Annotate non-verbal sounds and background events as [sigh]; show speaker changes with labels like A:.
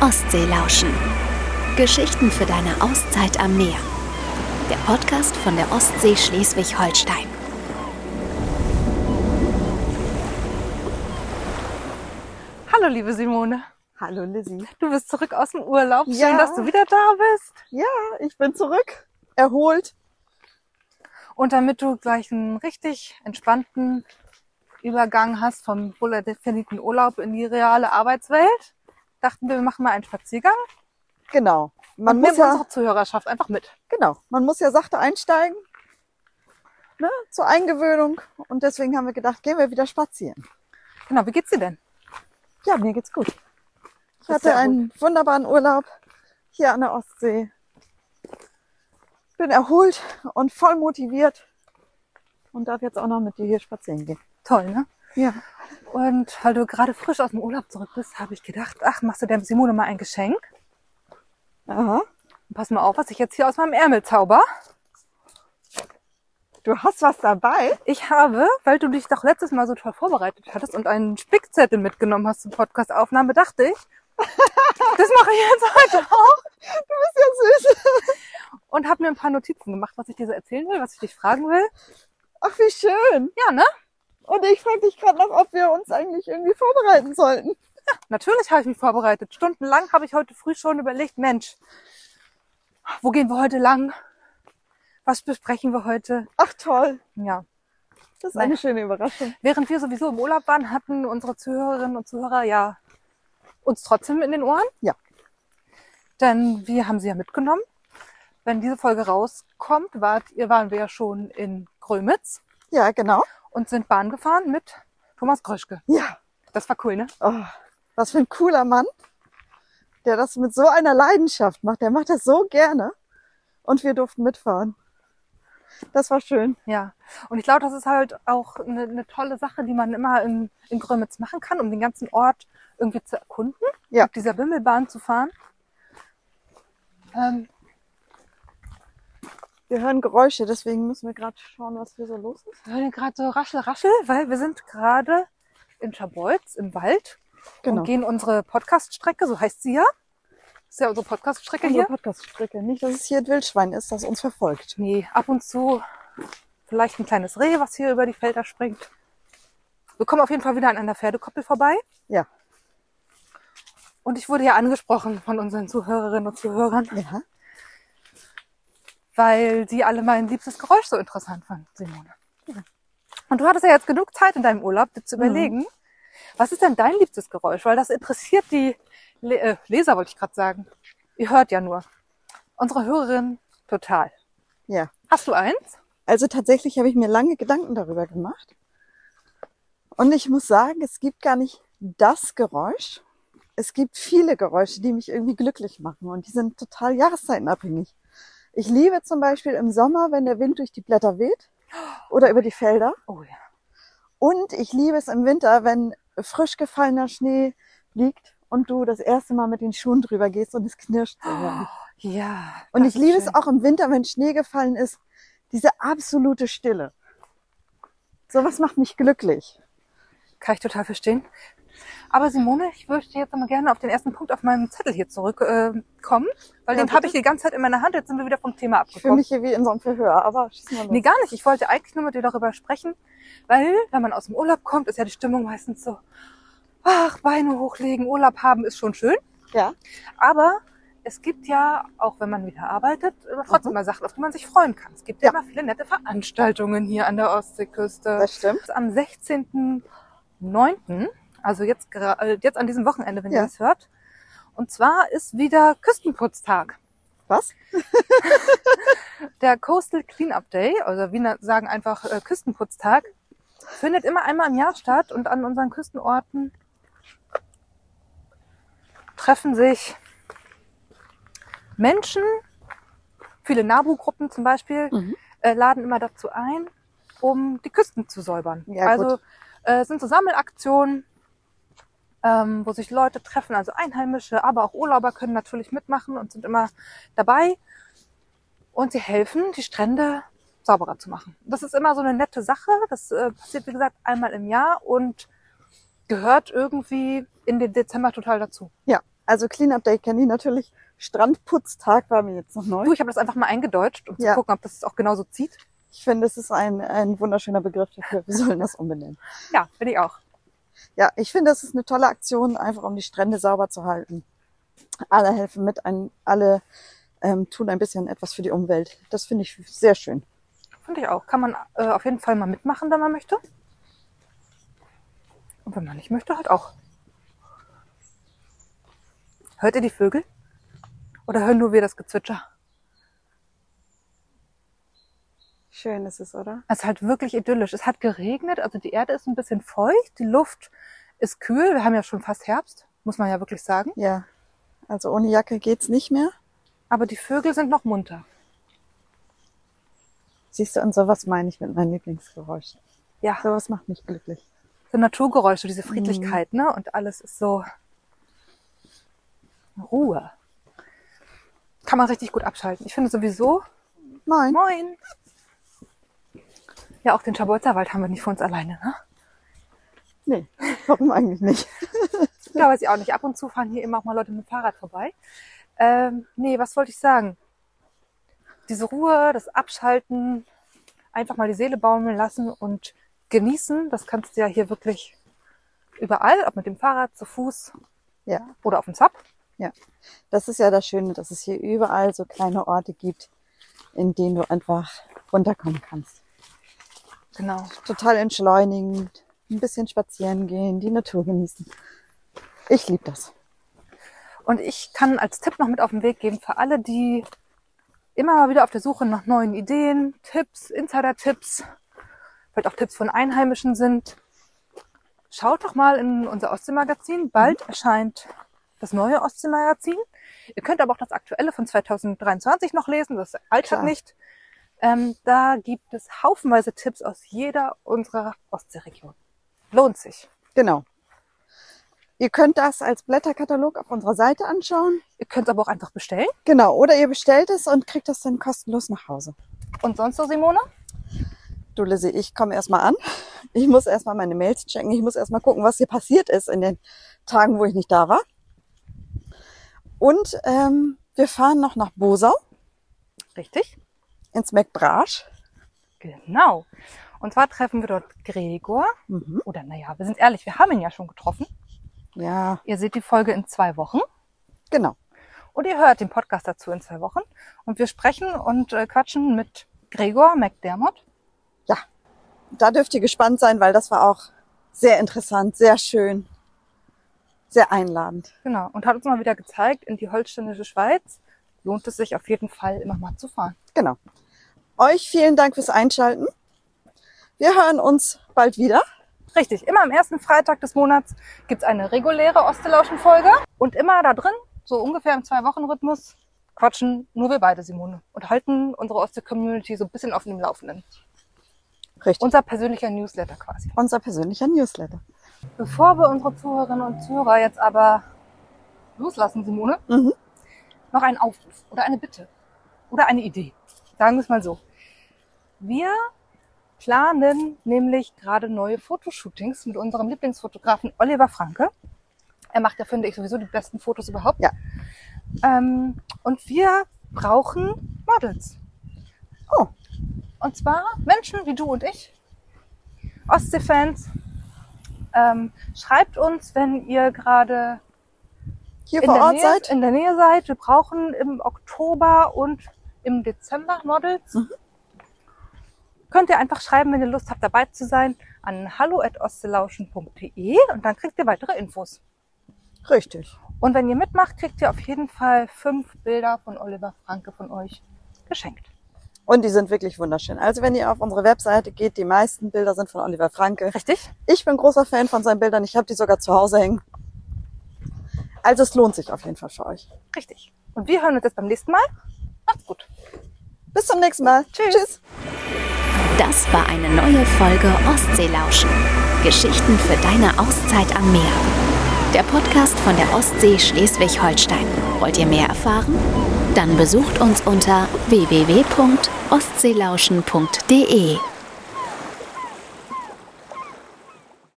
A: Ostsee lauschen. Geschichten für deine Auszeit am Meer. Der Podcast von der Ostsee Schleswig-Holstein.
B: Hallo, liebe Simone.
C: Hallo Lizzie.
B: Du bist zurück aus dem Urlaub. Schön,
C: Ja.
B: dass du wieder da bist.
C: Ja, ich bin zurück. Erholt.
B: Und damit du gleich einen richtig entspannten Übergang hast vom wohldefinierten Urlaub in die reale Arbeitswelt, dachten wir, wir machen mal einen Spaziergang
C: Genau. Man
B: und
C: muss ja,
B: unsere Zuhörerschaft einfach mit.
C: genau. Man muss ja sachte einsteigen. Ne, zur Eingewöhnung. Und deswegen haben wir gedacht, gehen wir wieder spazieren.
B: Genau, wie geht's dir denn?
C: Ja, mir geht's gut. Ich
B: Das
C: hatte einen wunderbaren Urlaub hier an der Ostsee. Bin erholt und voll motiviert und darf jetzt auch noch mit dir hier spazieren gehen.
B: Toll, ne?
C: Ja.
B: Und weil du gerade frisch aus dem Urlaub zurück bist, habe ich gedacht, ach, machst du der Simone mal ein Geschenk?
C: Aha.
B: Und pass mal auf, was ich jetzt hier aus meinem Ärmel zauber.
C: Du hast was dabei?
B: Ich habe, weil du dich doch letztes Mal so toll vorbereitet hattest und einen Spickzettel mitgenommen hast zur Podcast-Aufnahme, dachte ich, das mache ich jetzt heute auch
C: Du bist ja süß.
B: und habe mir ein paar Notizen gemacht, was ich dir so erzählen will, was ich dich fragen will.
C: Ach, wie schön.
B: Ja, ne?
C: Und ich frage dich gerade noch, ob wir uns eigentlich irgendwie vorbereiten sollten.
B: Natürlich habe ich mich vorbereitet. Stundenlang habe ich heute früh schon überlegt, Mensch, wo gehen wir heute lang? Was besprechen wir heute?
C: Ach toll.
B: Ja.
C: Das ist
B: Nein.
C: eine schöne Überraschung.
B: Während wir sowieso im Urlaub waren, hatten unsere Zuhörerinnen und Zuhörer ja uns trotzdem in den Ohren.
C: Ja.
B: Denn wir haben sie ja mitgenommen. Wenn diese Folge rauskommt, wart, ihr waren wir ja schon in Grömitz
C: Ja, genau.
B: und sind Bahn gefahren mit Thomas Gröschke.
C: Ja.
B: Das war cool, ne?
C: Oh, was für ein cooler Mann, der das mit so einer Leidenschaft macht. Der macht das so gerne. Und wir durften mitfahren. Das war schön.
B: Ja. Und ich glaube, das ist halt auch eine, eine tolle Sache, die man immer in, in Grömitz machen kann, um den ganzen Ort irgendwie zu erkunden,
C: Ja.
B: mit dieser Wimmelbahn zu fahren. Ähm,
C: Wir hören Geräusche, deswegen müssen wir gerade schauen, was hier so los ist.
B: Wir hören gerade so raschel, raschel, weil wir sind gerade in Schabolz im Wald
C: Genau.
B: und gehen unsere Podcast-Strecke, so heißt sie ja. Das ist ja unsere Podcast-Strecke
C: Unsere
B: hier.
C: Podcast-Strecke. Nicht, dass es hier ein Wildschwein ist, das uns verfolgt.
B: Nee, ab und zu vielleicht ein kleines Reh, was hier über die Felder springt. Wir kommen auf jeden Fall wieder an einer Pferdekoppel vorbei.
C: Ja.
B: Und ich wurde ja angesprochen von unseren Zuhörerinnen und Zuhörern,
C: Ja.
B: Weil sie alle mein liebstes Geräusch so interessant fanden, Simone. Und du hattest ja jetzt genug Zeit in deinem Urlaub, dir zu
C: Mhm.
B: überlegen, was ist denn dein liebstes Geräusch? Weil das interessiert die Le äh, Leser, wollte ich gerade sagen. Ihr hört ja nur. Unsere Hörerin total.
C: Ja.
B: Hast du eins?
C: Also tatsächlich habe ich mir lange Gedanken darüber gemacht. Und ich muss sagen, es gibt gar nicht das Geräusch. Es gibt viele Geräusche, die mich irgendwie glücklich machen und die sind total jahreszeitenabhängig. Ich liebe zum Beispiel im Sommer, wenn der Wind durch die Blätter weht oder über die Felder.
B: Oh ja.
C: Und ich liebe es im Winter, wenn frisch gefallener Schnee liegt und du das erste Mal mit den Schuhen drüber gehst und es knirscht so herrlich.
B: Ja.
C: Und ich liebe
B: ist
C: es auch im Winter, wenn Schnee gefallen ist, diese absolute Stille. Sowas macht mich glücklich.
B: Kann ich total verstehen. Aber Simone, ich möchte jetzt mal gerne auf den ersten Punkt auf meinem Zettel hier zurückkommen, äh, weil
C: Ja,
B: den habe ich die ganze Zeit in meiner Hand. Jetzt sind wir wieder vom Thema
C: Ich fühle
B: abgekommen.
C: mich hier wie in so einem Verhör, aber schieß mal los.
B: Nee, gar nicht. Ich wollte eigentlich nur mit dir darüber sprechen, weil wenn man aus dem Urlaub kommt, ist ja die Stimmung meistens so, ach, Beine hochlegen, Urlaub haben ist schon schön.
C: Ja,
B: Aber es gibt ja, auch wenn man wieder arbeitet, trotzdem
C: Mhm.
B: mal Sachen, auf die man sich freuen kann. Es gibt ja,
C: Ja.
B: immer viele nette Veranstaltungen hier an der Ostseeküste.
C: das stimmt.
B: am 16.09., also jetzt, äh, jetzt an diesem Wochenende, wenn
C: Ja.
B: ihr das hört. Und zwar ist wieder Küstenputztag.
C: Was? [laughs]
B: Der Coastal Cleanup Day, also wir sagen einfach äh, Küstenputztag, findet immer einmal im Jahr statt und an unseren Küstenorten treffen sich Menschen, viele NABU-Gruppen zum Beispiel,
C: Mhm.
B: äh, laden immer dazu ein, um die Küsten zu säubern.
C: Ja,
B: also äh, es sind so Sammelaktionen, ähm, wo sich Leute treffen, also Einheimische, aber auch Urlauber können natürlich mitmachen und sind immer dabei. Und sie helfen, die Strände sauberer zu machen. Das ist immer so eine nette Sache. Das äh, passiert, wie gesagt, einmal im Jahr und gehört irgendwie in den Dezember total dazu.
C: Ja, also Cleanup Day kenne ich natürlich. Strandputztag war mir jetzt noch neu.
B: Du, ich habe das einfach mal eingedeutscht, um
C: Ja.
B: zu gucken, ob das auch genauso zieht.
C: Ich finde, es ist ein, ein wunderschöner Begriff dafür. Wir sollen das umbenennen.
B: Ja, finde ich auch.
C: Ja, ich finde, es ist eine tolle Aktion, einfach um die Strände sauber zu halten. Alle helfen mit, ein, alle ähm, tun ein bisschen etwas für die Umwelt. Das finde ich sehr schön.
B: Finde ich auch. Kann man äh, auf jeden Fall mal mitmachen, wenn man möchte. Und wenn man nicht möchte, halt auch. Hört ihr die Vögel? Oder hören nur wir das Gezwitscher?
C: Schön ist es, oder?
B: Es ist halt wirklich idyllisch. Es hat geregnet, also die Erde ist ein bisschen feucht, die Luft ist kühl. Wir haben ja schon fast Herbst, muss man ja wirklich sagen.
C: Ja. Also ohne Jacke geht's nicht mehr.
B: Aber die Vögel sind noch munter.
C: Siehst du, und sowas meine ich mit meinen Lieblingsgeräuschen.
B: Ja,
C: Sowas macht mich glücklich.
B: so Naturgeräusche, diese Friedlichkeit, ne? Und alles ist so Ruhe. Kann man richtig gut abschalten. Ich finde sowieso,
C: Nein.
B: moin. Ja, auch den Schabolzerwald haben wir nicht für uns alleine, ne?
C: Nee. Warum eigentlich nicht? [laughs]
B: Ja, weiß ich auch nicht. Ab und zu fahren hier immer auch mal Leute mit dem Fahrrad vorbei. Ähm, nee, was wollte ich sagen? Diese Ruhe, das Abschalten, einfach mal die Seele baumeln lassen und genießen, das kannst du ja hier wirklich überall, ob mit dem Fahrrad, zu Fuß
C: Ja.
B: oder auf dem Zap.
C: Ja. Das ist ja das Schöne, dass es hier überall so kleine Orte gibt, in denen du einfach runterkommen kannst.
B: Genau.
C: Total entschleunigend, ein bisschen spazieren gehen, die Natur genießen. Ich liebe das.
B: Und ich kann als Tipp noch mit auf den Weg geben für alle, die immer mal wieder auf der Suche nach neuen Ideen, Tipps, Insider-Tipps, vielleicht auch Tipps von Einheimischen sind. Schaut doch mal in unser Ostsee-Magazin. Bald erscheint das neue Ostsee-Magazin. Ihr könnt aber auch das aktuelle von 2023 noch lesen, das altert
C: Klar.
B: nicht. Ähm, da gibt es haufenweise Tipps aus jeder unserer Ostseeregion. Lohnt sich.
C: Genau. Ihr könnt das als Blätterkatalog auf unserer Seite anschauen.
B: Ihr könnt es aber auch einfach bestellen.
C: Genau. Oder ihr bestellt es und kriegt es dann kostenlos nach Hause.
B: Und sonst so, Simone?
C: Du Lizzie, ich komme erstmal an. Ich muss erstmal meine Mails checken. Ich muss erstmal gucken, was hier passiert ist in den Tagen, wo ich nicht da war. Und ähm, wir fahren noch nach Bosau
B: Richtig?
C: Ins McBrasch.
B: Genau. Und zwar treffen wir dort Gregor.
C: Mhm.
B: Oder naja, wir sind ehrlich, wir haben ihn ja schon getroffen.
C: Ja,
B: Ihr seht die Folge in zwei Wochen.
C: genau.
B: Und ihr hört den Podcast dazu in zwei Wochen. Und wir sprechen und äh, quatschen mit Gregor McDermott.
C: Ja, da dürft ihr gespannt sein, weil das war auch sehr interessant, sehr schön, sehr einladend.
B: Genau. Und hat uns mal wieder gezeigt, in die holsteinische Schweiz lohnt es sich auf jeden Fall immer mal zu fahren.
C: Genau. Euch vielen Dank fürs Einschalten. Wir hören uns bald wieder.
B: Richtig, immer am ersten Freitag des Monats gibt's eine reguläre Ostelauschen-Folge. Und immer da drin, so ungefähr im Zwei-Wochen-Rhythmus, quatschen nur wir beide, Simone. Und halten unsere Ostsee-Community so ein bisschen auf dem Laufenden.
C: Richtig.
B: Unser persönlicher Newsletter quasi.
C: Unser persönlicher Newsletter.
B: Bevor wir unsere Zuhörerinnen und Zuhörer jetzt aber loslassen, Simone,
C: Mhm.
B: Noch ein Aufruf oder eine Bitte oder eine Idee. Sagen wir es mal so. Wir planen nämlich gerade neue Fotoshootings mit unserem Lieblingsfotografen Oliver Franke. Er macht ja, finde ich, sowieso die besten Fotos überhaupt.
C: Ja.
B: Ähm, und wir brauchen Models.
C: Oh,
B: Und zwar Menschen wie du und ich, Ostsee-Fans. Ähm, schreibt uns, wenn ihr gerade
C: hier
B: in
C: vor
B: der,
C: Ort
B: Nähe,
C: seid.
B: in der Nähe seid. Wir brauchen im Oktober und im Dezember Models.
C: Mhm.
B: Könnt ihr einfach schreiben, wenn ihr Lust habt, dabei zu sein, an hallo.ostelauschen.de und dann kriegt ihr weitere Infos.
C: Richtig.
B: Und wenn ihr mitmacht, kriegt ihr auf jeden Fall fünf Bilder von Oliver Franke von euch geschenkt.
C: Und die sind wirklich wunderschön. Also wenn ihr auf unsere Webseite geht, die meisten Bilder sind von Oliver Franke.
B: Richtig?
C: Ich bin großer Fan von seinen Bildern. Ich habe die sogar zu Hause hängen. Also es lohnt sich auf jeden Fall für euch.
B: Richtig. Und wir hören uns jetzt beim nächsten Mal. Macht's gut.
C: Bis zum nächsten Mal.
B: Tschüss.
C: Tschüss.
A: Das war eine neue Folge Ostseelauschen. Geschichten für deine Auszeit am Meer. Der Podcast von der Ostsee Schleswig-Holstein. Wollt ihr mehr erfahren? Dann besucht uns unter www.ostseelauschen.de.